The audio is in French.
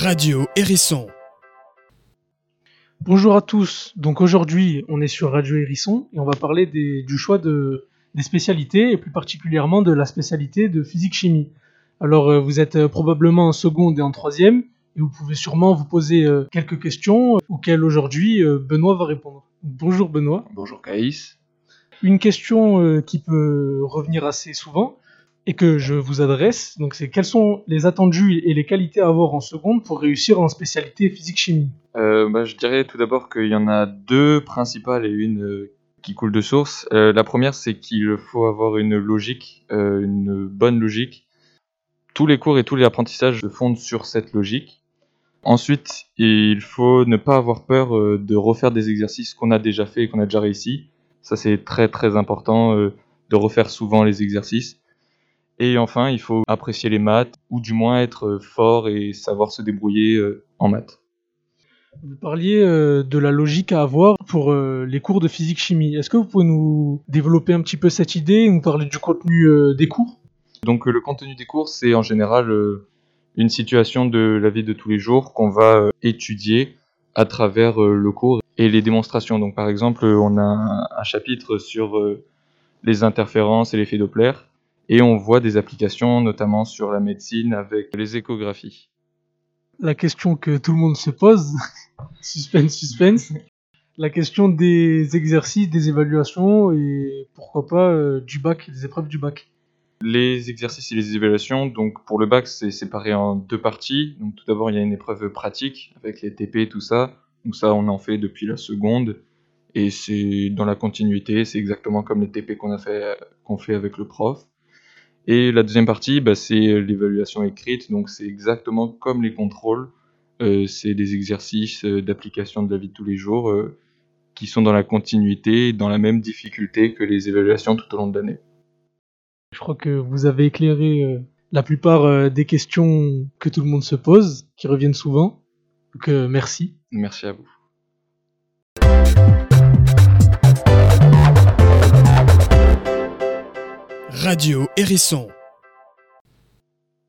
Radio Hérisson. Bonjour à tous. Donc aujourd'hui, on est sur Radio Hérisson et on va parler des- du choix de, des spécialités et plus particulièrement de la spécialité de physique-chimie. Alors euh, vous êtes euh, probablement en seconde et en troisième et vous pouvez sûrement vous poser euh, quelques questions auxquelles aujourd'hui Benoît va répondre. Bonjour Benoît. Bonjour Caïs. Une question qui peut revenir assez souvent et que je vous adresse, donc c'est quels sont les attendus et les qualités à avoir en seconde pour réussir en spécialité physique-chimie Euh, bah, je dirais tout d'abord qu'il y en a deux principales et une euh, qui coule de source. Euh, la première, c'est qu'il faut avoir une logique, une bonne logique. Tous les cours et tous les apprentissages se fondent sur cette logique. Ensuite, il faut ne pas avoir peur de refaire des exercices qu'on a déjà fait et qu'on a déjà réussi. Ça, c'est très très important de refaire souvent les exercices. Et enfin, il faut apprécier les maths, ou du moins être euh, fort et savoir se débrouiller euh, en maths. Vous parliez euh, de la logique à avoir pour les cours de physique-chimie. Est-ce que vous pouvez nous développer un petit peu cette idée et nous parler du contenu des cours? Donc le contenu des cours, c'est en général une situation de la vie de tous les jours qu'on va étudier à travers le cours et les démonstrations. Donc par exemple, on a un, chapitre sur les interférences et l'effet Doppler et on voit des applications notamment sur la médecine avec les échographies. La question que tout le monde se pose, suspense, suspense, la question des exercices, des évaluations et pourquoi pas euh, du bac, des épreuves du bac. Les exercices et les évaluations, donc pour le bac, c'est séparé en deux parties. Donc tout d'abord, il y a une épreuve pratique avec les TP et tout ça. Donc ça, on en fait depuis la seconde et c'est dans la continuité, c'est exactement comme les TP qu'on a fait qu'on fait avec le prof. Et la deuxième partie, bah, c'est l'évaluation écrite, donc c'est exactement comme les contrôles. Euh, c'est des exercices euh, d'application de la vie de tous les jours euh, qui sont dans la continuité, dans la même difficulté que les évaluations tout au long de l'année. Je crois que vous avez éclairé euh, la plupart euh, des questions que tout le monde se pose, qui reviennent souvent. Donc euh, merci. Merci à vous. Radio Hérisson.